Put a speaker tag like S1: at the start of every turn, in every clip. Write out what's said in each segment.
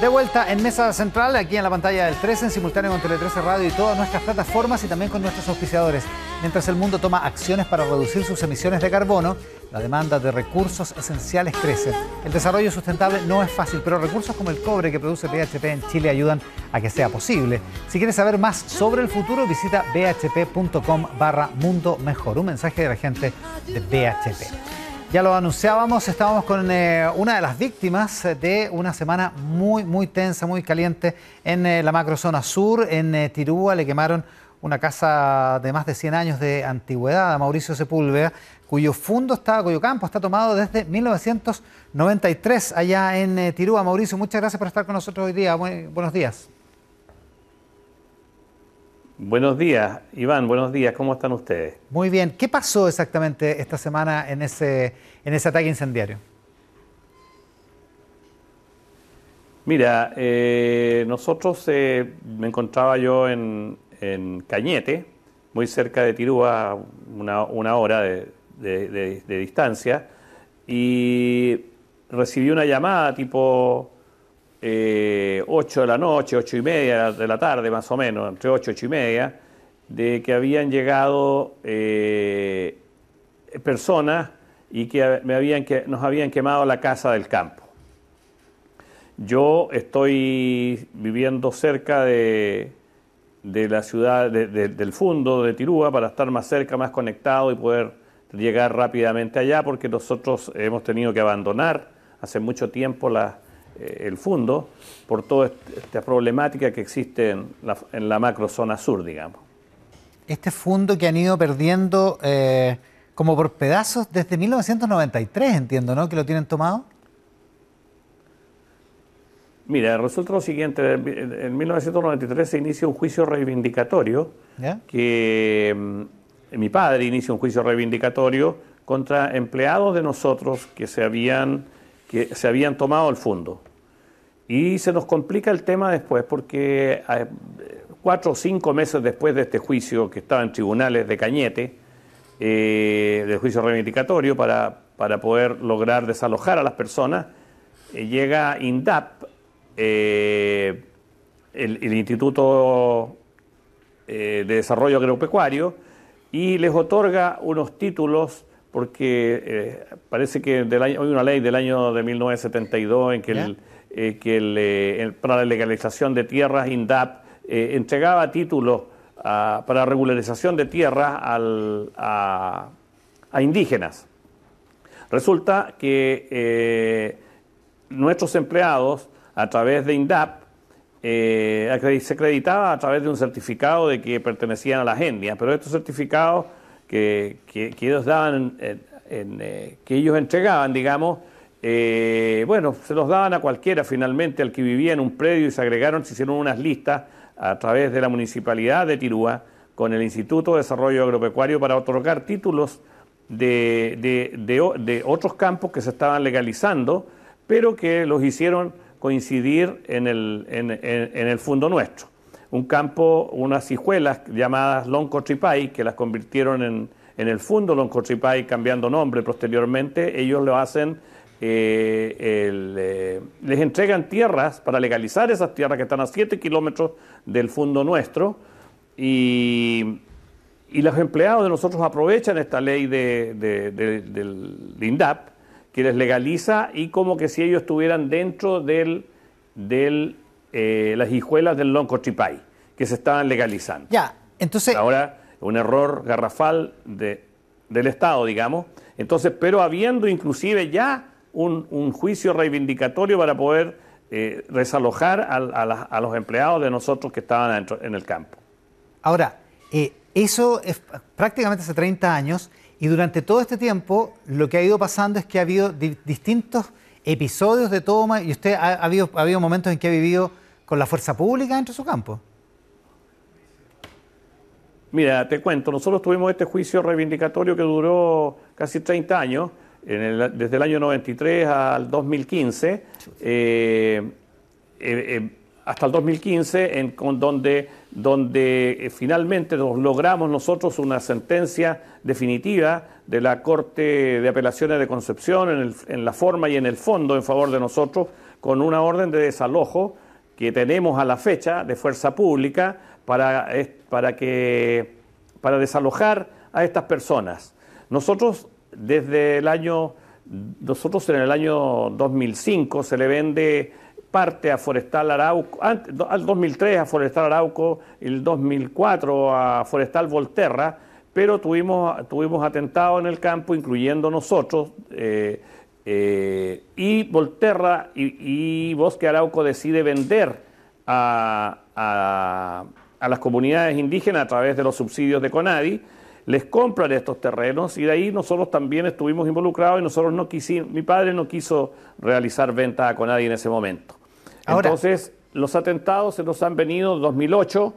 S1: De vuelta en Mesa Central, aquí en la pantalla del 13, en simultáneo con Tele 13 Radio y todas nuestras plataformas y también con nuestros auspiciadores. Mientras el mundo toma acciones para reducir sus emisiones de carbono, la demanda de recursos esenciales crece. El desarrollo sustentable no es fácil, pero recursos como el cobre que produce BHP en Chile ayudan a que sea posible. Si quieres saber más sobre el futuro, visita bhp.com barra mundo mejor. Un mensaje de la gente de BHP. Ya lo anunciábamos, estábamos con eh, una de las víctimas de una semana muy, muy tensa, muy caliente en eh, la macrozona sur. En eh, Tirúa le quemaron una casa de más de 100 años de antigüedad a Mauricio Sepúlveda, cuyo fondo está, cuyo campo está tomado desde 1993 allá en Tirúa. Mauricio, muchas gracias por estar con nosotros hoy día. buenos días.
S2: Buenos días, Iván, buenos días, ¿cómo están ustedes?
S1: Muy bien, ¿qué pasó exactamente esta semana en ese, en ese ataque incendiario?
S2: Mira, eh, nosotros eh, me encontraba yo en, Cañete, muy cerca de Tirúa, una, hora de distancia, y recibí una llamada tipo eh, 8 de la noche, 8 y media de la tarde más o menos, entre 8 y 8 y media, de que habían llegado eh, personas y que, me habían, que nos habían quemado la casa del campo. Yo estoy viviendo cerca de, de la ciudad, del fondo de Tirúa, para estar más cerca, más conectado y poder llegar rápidamente allá, porque nosotros hemos tenido que abandonar hace mucho tiempo la, eh, el fondo por toda esta problemática que existe en la, en la macrozona sur, digamos.
S1: Este fondo que han ido perdiendo eh, como por pedazos desde 1993, entiendo, ¿no? Que lo tienen tomado.
S2: Mira, resulta lo siguiente, en 1993 se inicia un juicio reivindicatorio, que mm, mi padre inicia un juicio reivindicatorio contra empleados de nosotros que se habían, que se habían tomado el fondo. Y se nos complica el tema después porque eh, cuatro o cinco meses después de este juicio que estaba en tribunales de Cañete, eh, del juicio reivindicatorio para, para, poder lograr desalojar a las personas, eh, llega INDAP, el, Instituto de Desarrollo Agropecuario, y les otorga unos títulos porque parece que del año, hay una ley del año de 1972 en que el eh, que eh, para la legalización de tierras, INDAP eh, entregaba títulos para regularización de tierras a, indígenas. Resulta que nuestros empleados, a través de INDAP, se acreditaba a través de un certificado de que pertenecían a las etnias, pero estos certificados que, ellos daban, que ellos entregaban, digamos, eh, bueno, se los daban a cualquiera finalmente, al que vivía en un predio y se agregaron, se hicieron unas listas a través de la municipalidad de Tirúa con el Instituto de Desarrollo Agropecuario para otorgar títulos de, otros campos que se estaban legalizando, pero que los hicieron coincidir en el, en, el fondo nuestro. Un campo, unas hijuelas llamadas Loncotripay, que las convirtieron en, en el fondo Loncotripay cambiando nombre posteriormente, ellos lo hacen eh, eh, les entregan tierras para legalizar esas tierras que están a 7 kilómetros del fondo nuestro y, los empleados de nosotros aprovechan esta ley de, del INDAP que les legaliza y como que si ellos estuvieran dentro del, del eh, las hijuelas del Loncochipay que se estaban legalizando.
S1: Ya, entonces...
S2: Ahora, un error garrafal de, del Estado, digamos. Entonces, pero habiendo inclusive ya un, juicio reivindicatorio para poder eh, resalojar a, los empleados de nosotros que estaban en el campo.
S1: Ahora, eh, eso es prácticamente hace 30 años y durante todo este tiempo lo que ha ido pasando es que ha habido distintos episodios de toma y usted ha, habido, ha habido momentos en que ha vivido con la fuerza pública dentro de su campo.
S2: Mira, te cuento, nosotros tuvimos este juicio reivindicatorio que duró casi 30 años desde el año 93 al 2015, eh, eh, eh, hasta el 2015, en, donde, donde finalmente logramos nosotros una sentencia definitiva de la Corte de Apelaciones de Concepción en, en, la forma y en el fondo en favor de nosotros, con una orden de desalojo que tenemos a la fecha de fuerza pública para, para, que, para desalojar a estas personas. Nosotros desde el año, nosotros en el año 2005 se le vende parte a Forestal Arauco, al 2003 a Forestal Arauco, el 2004 a Forestal Volterra, pero tuvimos, tuvimos atentados en el campo, incluyendo nosotros, eh, eh, y Volterra y, Bosque Arauco decide vender a, a, las comunidades indígenas a través de los subsidios de CONADI, les compran estos terrenos y de ahí nosotros también estuvimos involucrados y nosotros no quisimos, mi padre no quiso realizar venta a CONADI en ese momento. Entonces, los atentados se nos han venido 2008,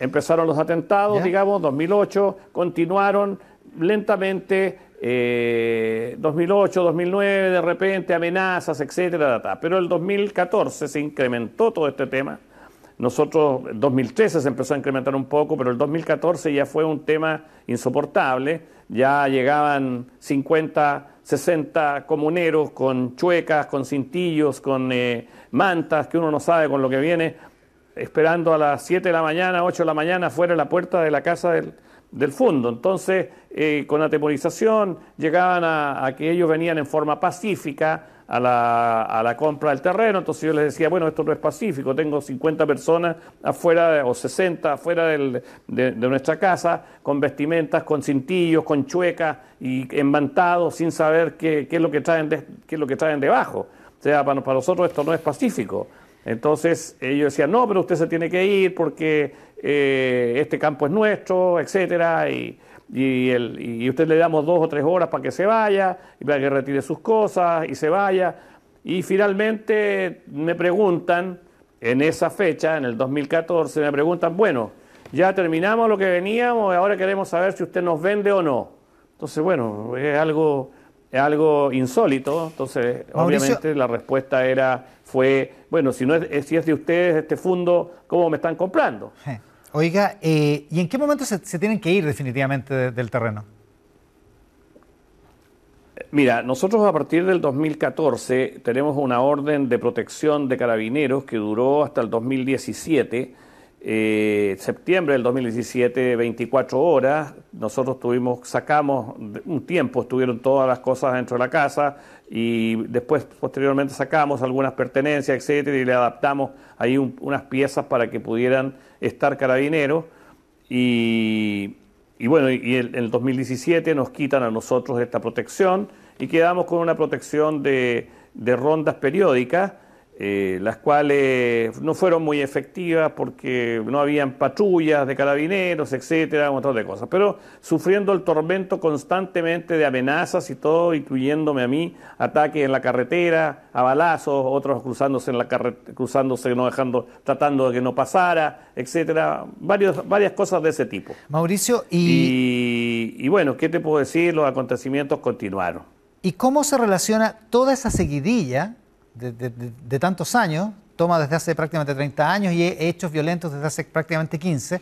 S2: empezaron los atentados, digamos, 2008, continuaron lentamente, 2008, eh, 2009, de repente amenazas, etcétera, pero el 2014 se incrementó todo este tema. Nosotros, 2013 se empezó a incrementar un poco, pero el 2014 ya fue un tema insoportable. Ya llegaban 50, 60 comuneros con chuecas, con cintillos, con eh, mantas, que uno no sabe con lo que viene, esperando a las 7 de la mañana, 8 de la mañana, fuera de la puerta de la casa del, del fondo. Entonces, eh, con atemorización, llegaban a, que ellos venían en forma pacífica a la, a la, compra del terreno. Entonces yo les decía, bueno, esto no es pacífico, tengo 50 personas afuera o 60 afuera de, nuestra casa, con vestimentas, con cintillos, con chuecas y embantados, sin saber qué, es lo que traen qué es lo que traen debajo. O sea, para, nosotros esto no es pacífico. Entonces ellos decían, no, pero usted se tiene que ir porque eh, este campo es nuestro, etcétera, y, y, el, y usted le damos dos o tres horas para que se vaya, y para que retire sus cosas y se vaya. Y finalmente me preguntan, en esa fecha, en el 2014, me preguntan, bueno, ya terminamos lo que veníamos, ahora queremos saber si usted nos vende o no. Entonces, bueno, es algo es algo insólito, entonces obviamente la respuesta era fue, bueno, si no es, si es de ustedes este fondo, ¿cómo me están comprando?
S1: Oiga, eh, ¿y en qué momento se, tienen que ir definitivamente del terreno?
S2: Mira, nosotros a partir del 2014 tenemos una orden de protección de carabineros que duró hasta el 2017 eh, septiembre del 2017, 24 horas, nosotros tuvimos, sacamos un tiempo, estuvieron todas las cosas dentro de la casa y después posteriormente sacamos algunas pertenencias, etcétera, y le adaptamos ahí unas piezas para que pudieran estar carabineros. Y, bueno, y en el 2017 nos quitan a nosotros esta protección y quedamos con una protección de rondas periódicas eh, las cuales no fueron muy efectivas porque no habían patrullas de carabineros, etcétera, un montón de cosas. Pero sufriendo el tormento constantemente de amenazas y todo, incluyéndome a mí, ataques en la carretera, a balazos, otros cruzándose en la cruzándose, no dejando, tratando de que no pasara, etcétera, varios, varias cosas de ese tipo.
S1: Mauricio,
S2: y... y bueno, ¿qué te puedo decir? Los acontecimientos continuaron.
S1: ¿Y cómo se relaciona toda esa seguidilla? De, tantos años, toma desde hace prácticamente 30 años y hechos violentos desde hace prácticamente 15,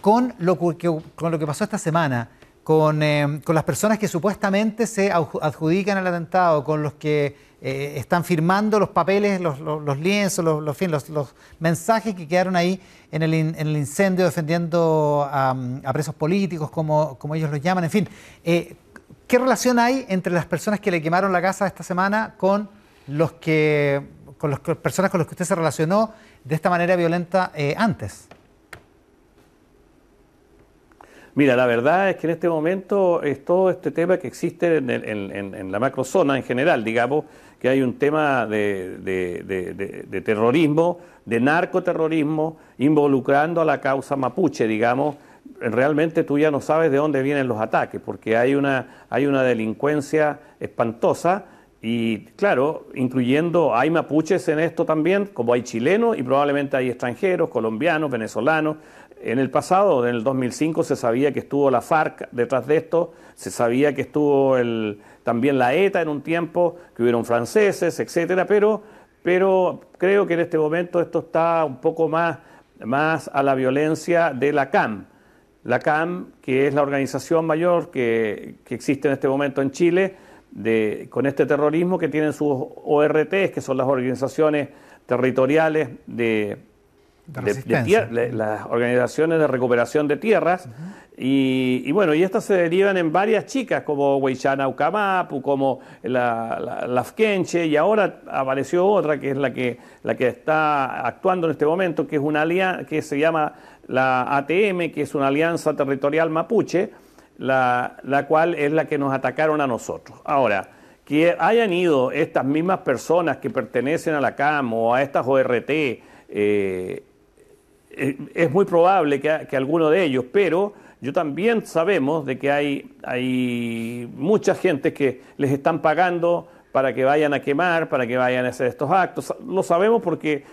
S1: con lo que, con lo que pasó esta semana, con, eh, con las personas que supuestamente se adjudican el atentado, con los que eh, están firmando los papeles, los, los, lienzos, los, los, mensajes que quedaron ahí en el, en el incendio defendiendo a, presos políticos, como, como, ellos los llaman, en fin. Eh, ¿Qué relación hay entre las personas que le quemaron la casa esta semana con los que, con las personas con las que usted se relacionó de esta manera violenta eh, antes?
S2: Mira, la verdad es que en este momento es todo este tema que existe en, en, la macrozona en general, digamos, que hay un tema de, de, terrorismo, de narcoterrorismo, involucrando a la causa mapuche, digamos. Realmente tú ya no sabes de dónde vienen los ataques, porque hay una, hay una delincuencia espantosa y claro, incluyendo, hay mapuches en esto también, como hay chilenos y probablemente hay extranjeros, colombianos, venezolanos. En el pasado, en el 2005, se sabía que estuvo la FARC detrás de esto, se sabía que estuvo el, también la ETA en un tiempo, que hubieron franceses, etcétera, pero, pero creo que en este momento esto está un poco más, más a la violencia de la CAM. La CAM, que es la organización mayor que, que existe en este momento en Chile, con este terrorismo que tienen sus ORTs, que son las organizaciones territoriales de, de, las organizaciones de recuperación de tierras. y, bueno, y estas se derivan en varias chicas, como Weichana Ucamapu, como la, la, y ahora apareció otra que es la que, la que está actuando en este momento, que es una alianza que se llama la ATM, que es una alianza territorial mapuche, la, la cual es la que nos atacaron a nosotros. Ahora, que hayan ido estas mismas personas que pertenecen a la CAM o a estas ORT, eh, eh, es muy probable que, alguno de ellos, pero yo también sabemos de que hay, hay mucha gente que les están pagando para que vayan a quemar, para que vayan a hacer estos actos. Lo sabemos porque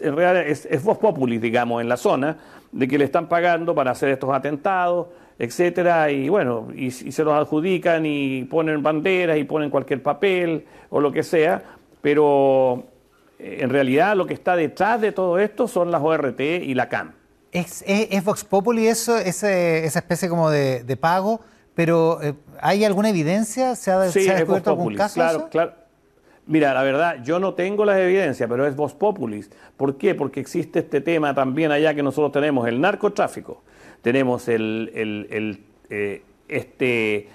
S2: en realidad es, es voz populi, digamos, en la zona, de que le están pagando para hacer estos atentados, etcétera, y bueno, y, y se los adjudican y ponen banderas y ponen cualquier papel o lo que sea, pero en realidad lo que está detrás de todo esto son las ORT y la CAM.
S1: ¿Es, Vox Populi eso, esa especie como de, pago? Pero eh, ¿hay alguna evidencia? ¿Se ha, descubierto algún caso?
S2: Claro, claro. Mira, la verdad, yo no tengo las evidencias, pero es Vox Populis. ¿Por qué? Porque existe este tema también allá que nosotros tenemos, el narcotráfico, tenemos eh, este,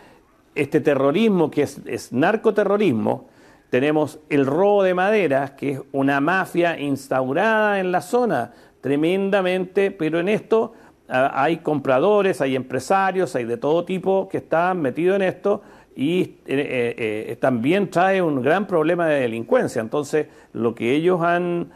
S2: este terrorismo que es, es narcoterrorismo, tenemos el robo de maderas, que es una mafia instaurada en la zona, tremendamente, pero en esto ah, hay compradores, hay empresarios, hay de todo tipo que están metidos en esto y eh, eh, también trae un gran problema de delincuencia. Entonces, lo que ellos han,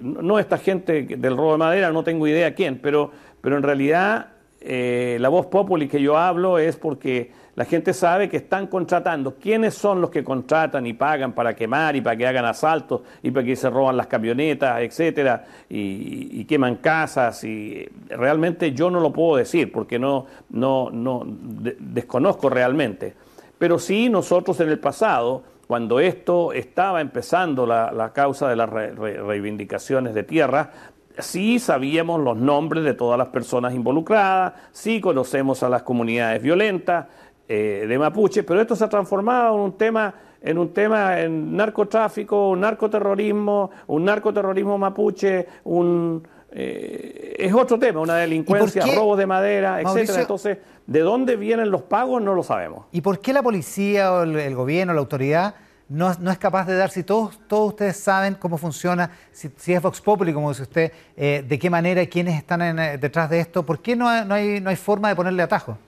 S2: no esta gente del robo de madera, no tengo idea quién, pero, pero en realidad la voz popular que yo hablo es porque la gente sabe que están contratando. ¿Quiénes son los que contratan y pagan para quemar y para que hagan asaltos y para que se roban las camionetas, etcétera, y, queman casas? Y realmente yo no lo puedo decir porque no, no, no desconozco realmente. Pero sí nosotros en el pasado, cuando esto estaba empezando la, causa de las reivindicaciones de tierra, sí sabíamos los nombres de todas las personas involucradas, sí conocemos a las comunidades violentas, eh, de mapuche, pero esto se ha transformado en un tema en un tema en narcotráfico, un narcoterrorismo, un narcoterrorismo mapuche, un eh, es otro tema, una delincuencia, robos de madera, etcétera. Entonces, ¿de dónde vienen los pagos? No lo sabemos.
S1: ¿Y por qué la policía o el, gobierno, la autoridad no, es capaz de dar, si todos, todos ustedes saben cómo funciona, si, es Vox Populi, como dice usted, eh, de qué manera y quiénes están detrás de esto, ¿por qué no, no, hay, no hay forma de ponerle atajo?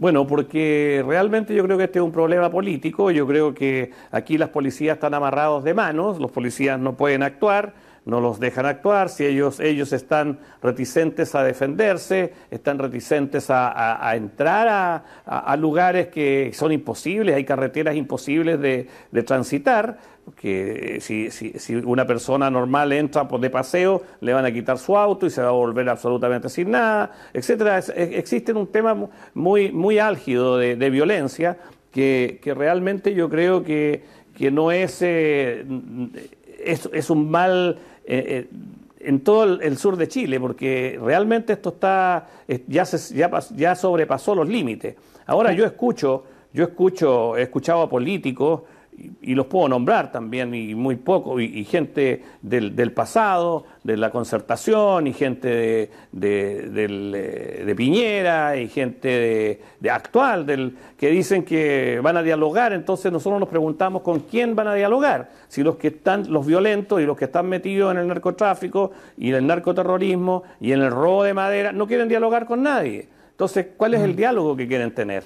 S2: Bueno, porque realmente yo creo que este es un problema político, yo creo que aquí las policías están amarrados de manos, los policías no pueden actuar, no los dejan actuar, si ellos, ellos están reticentes a defenderse, están reticentes a, entrar a, lugares que son imposibles, hay carreteras imposibles de, de transitar, que si, si, una persona normal entra de paseo, le van a quitar su auto y se va a volver absolutamente sin nada, etcétera. existe un tema muy, muy álgido de, violencia que, realmente yo creo que, que no es, eh, es, un mal eh, eh, en todo el, sur de Chile, porque realmente esto está ya, se, ya, ya sobrepasó los límites. Ahora yo escucho, yo escucho, he escuchado a políticos y, los puedo nombrar también, y muy poco, y, gente del, pasado, de la concertación, y gente de, eh, de Piñera, y gente de, actual, del, que dicen que van a dialogar, entonces nosotros nos preguntamos con quién van a dialogar, si los que están, los violentos y los que están metidos en el narcotráfico y en el narcoterrorismo y en el robo de madera, no quieren dialogar con nadie. Entonces, ¿cuál es el mm. diálogo que quieren tener?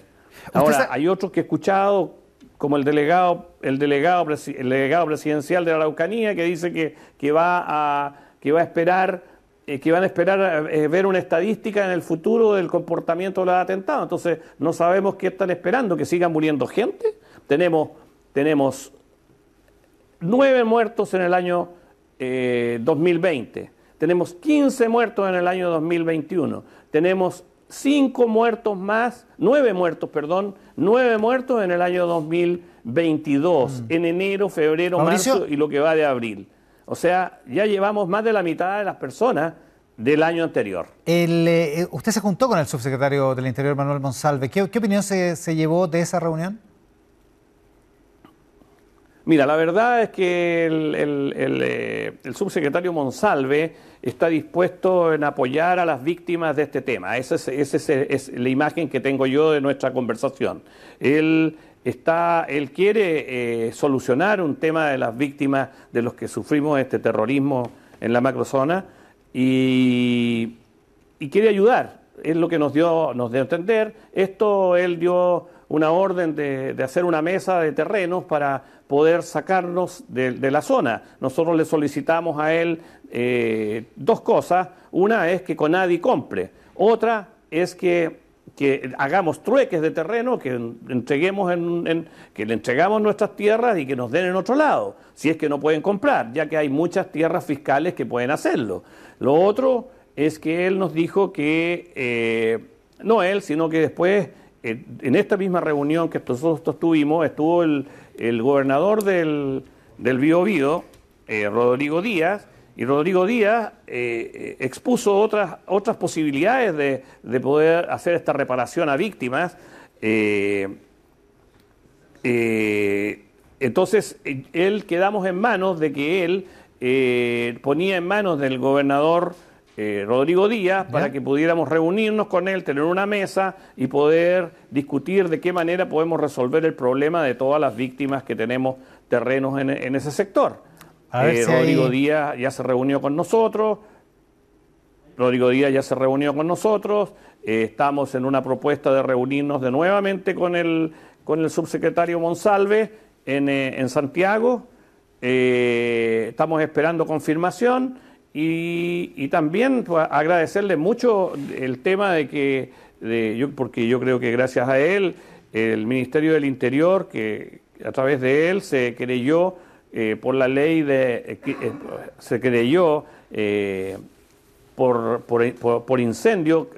S2: Ahora, hay otros que he escuchado como el delegado, el delegado, el delegado presidencial de la Araucanía, que dice que, que va, a, que va a esperar, eh, que van a esperar eh, ver una estadística en el futuro del comportamiento de los atentados. Entonces, no sabemos qué están esperando, que sigan muriendo gente. Tenemos, tenemos nueve muertos en el año 2020. Eh, tenemos 15 muertos en el año 2021. Tenemos cinco muertos más, nueve muertos, perdón, nueve muertos en el año 2022, mm. en enero, febrero, marzo y lo que va de abril. O sea, ya llevamos más de la mitad de las personas del año anterior.
S1: Eh, usted se juntó con el subsecretario del Interior, Manuel Monsalve. ¿Qué, opinión se, llevó de esa reunión?
S2: Mira, la verdad es que el, eh, subsecretario Monsalve está dispuesto en apoyar a las víctimas de este tema. Esa es, la imagen que tengo yo de nuestra conversación. Él, está, él quiere eh, solucionar un tema de las víctimas de los que sufrimos este terrorismo en la macrozona y, quiere ayudar. Es lo que nos dio, nos dio a entender. Esto él dio una orden de, hacer una mesa de terrenos para poder sacarnos de, la zona. Nosotros le solicitamos a él eh, dos cosas. Una es que Conadi compre. Otra es que, hagamos trueques de terreno, que entreguemos en, que le entregamos nuestras tierras y que nos den en otro lado, si es que no pueden comprar, ya que hay muchas tierras fiscales que pueden hacerlo. Lo otro es que él nos dijo que, eh, no él, sino que después, en esta misma reunión que nosotros tuvimos, estuvo el, gobernador del, del Bío eh, Rodrigo Díaz, y Rodrigo Díaz expuso otras, otras posibilidades de, de, poder hacer esta reparación a víctimas. entonces, él quedamos en manos de que él eh, ponía en manos del gobernador eh, Rodrigo Díaz para que pudiéramos reunirnos con él, tener una mesa y poder discutir de qué manera podemos resolver el problema de todas las víctimas que tenemos terrenos en, ese sector. Eh, Rodrigo Díaz ya se reunió con nosotros. Rodrigo Díaz ya se reunió con nosotros. estamos en una propuesta de reunirnos de nuevamente con el, con el subsecretario Monsalve en, en Santiago eh, estamos esperando confirmación y, también pues, agradecerle mucho el tema de que, yo, porque yo creo que gracias a él, el Ministerio del Interior, que a través de él se creyó eh, por la ley de, eh, se creyó por, por, incendio,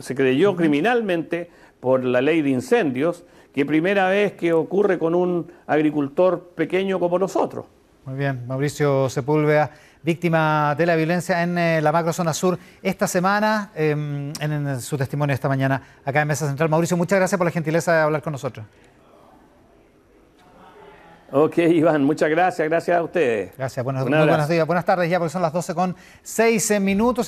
S2: se creyó criminalmente por la ley de incendios, que primera vez que ocurre con un agricultor pequeño como nosotros.
S1: Muy bien, Mauricio Sepúlveda, víctima de la violencia en eh, la macrozona sur esta semana, em, en, su testimonio esta mañana acá en Mesa Central. Mauricio, muchas gracias por la gentileza de hablar con nosotros.
S2: Ok, Iván, muchas gracias, gracias a ustedes.
S1: Gracias, buenos, muy buenos días, buenas tardes ya, porque son las 12 con 6 minutos.